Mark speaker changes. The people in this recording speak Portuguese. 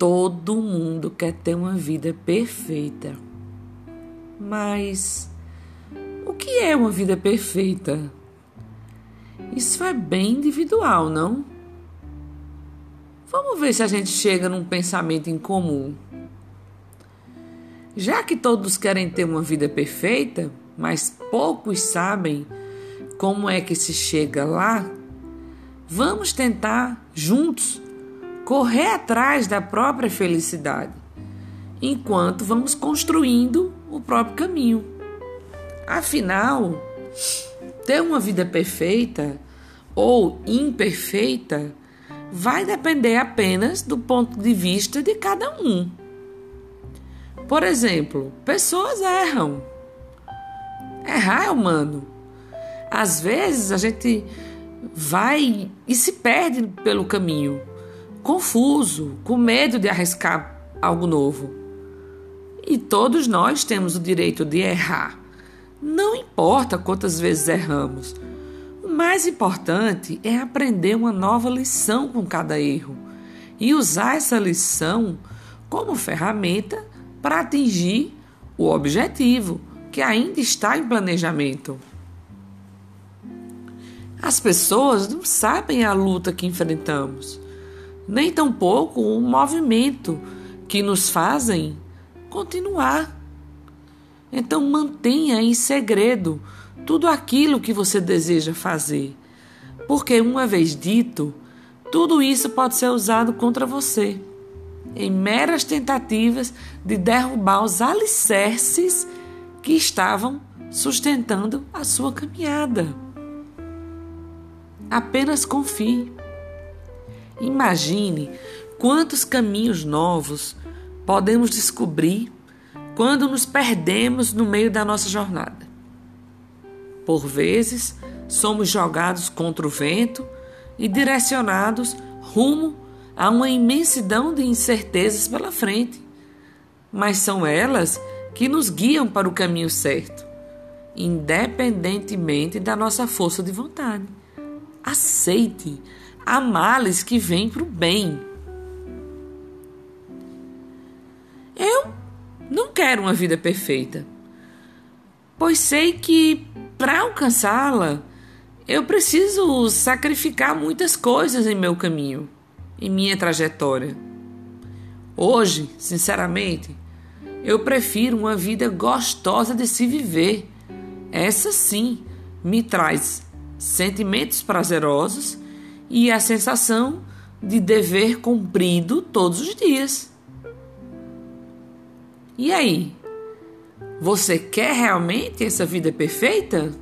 Speaker 1: Todo mundo quer ter uma vida perfeita. Mas o que é uma vida perfeita? Isso é bem individual, não? Vamos ver se a gente chega num pensamento em comum. Já que todos querem ter uma vida perfeita, mas poucos sabem como é que se chega lá, vamos tentar juntos correr atrás da própria felicidade, enquanto vamos construindo o próprio caminho. Afinal, ter uma vida perfeita ou imperfeita vai depender apenas do ponto de vista de cada um. Por exemplo, pessoas erram. Errar é humano. Às vezes a gente vai e se perde pelo caminho confuso, com medo de arriscar algo novo. E todos nós temos o direito de errar. Não importa quantas vezes erramos. O mais importante é aprender uma nova lição com cada erro e usar essa lição como ferramenta para atingir o objetivo que ainda está em planejamento. As pessoas não sabem a luta que enfrentamos nem tampouco um movimento que nos fazem continuar. Então mantenha em segredo tudo aquilo que você deseja fazer, porque uma vez dito, tudo isso pode ser usado contra você, em meras tentativas de derrubar os alicerces que estavam sustentando a sua caminhada. Apenas confie. Imagine quantos caminhos novos podemos descobrir quando nos perdemos no meio da nossa jornada. Por vezes, somos jogados contra o vento e direcionados rumo a uma imensidão de incertezas pela frente. Mas são elas que nos guiam para o caminho certo, independentemente da nossa força de vontade. Aceite há males que vêm para o bem. Eu não quero uma vida perfeita, pois sei que para alcançá-la eu preciso sacrificar muitas coisas em meu caminho, em minha trajetória. Hoje, sinceramente, eu prefiro uma vida gostosa de se viver. Essa sim me traz sentimentos prazerosos e a sensação de dever cumprido todos os dias. E aí? Você quer realmente essa vida perfeita?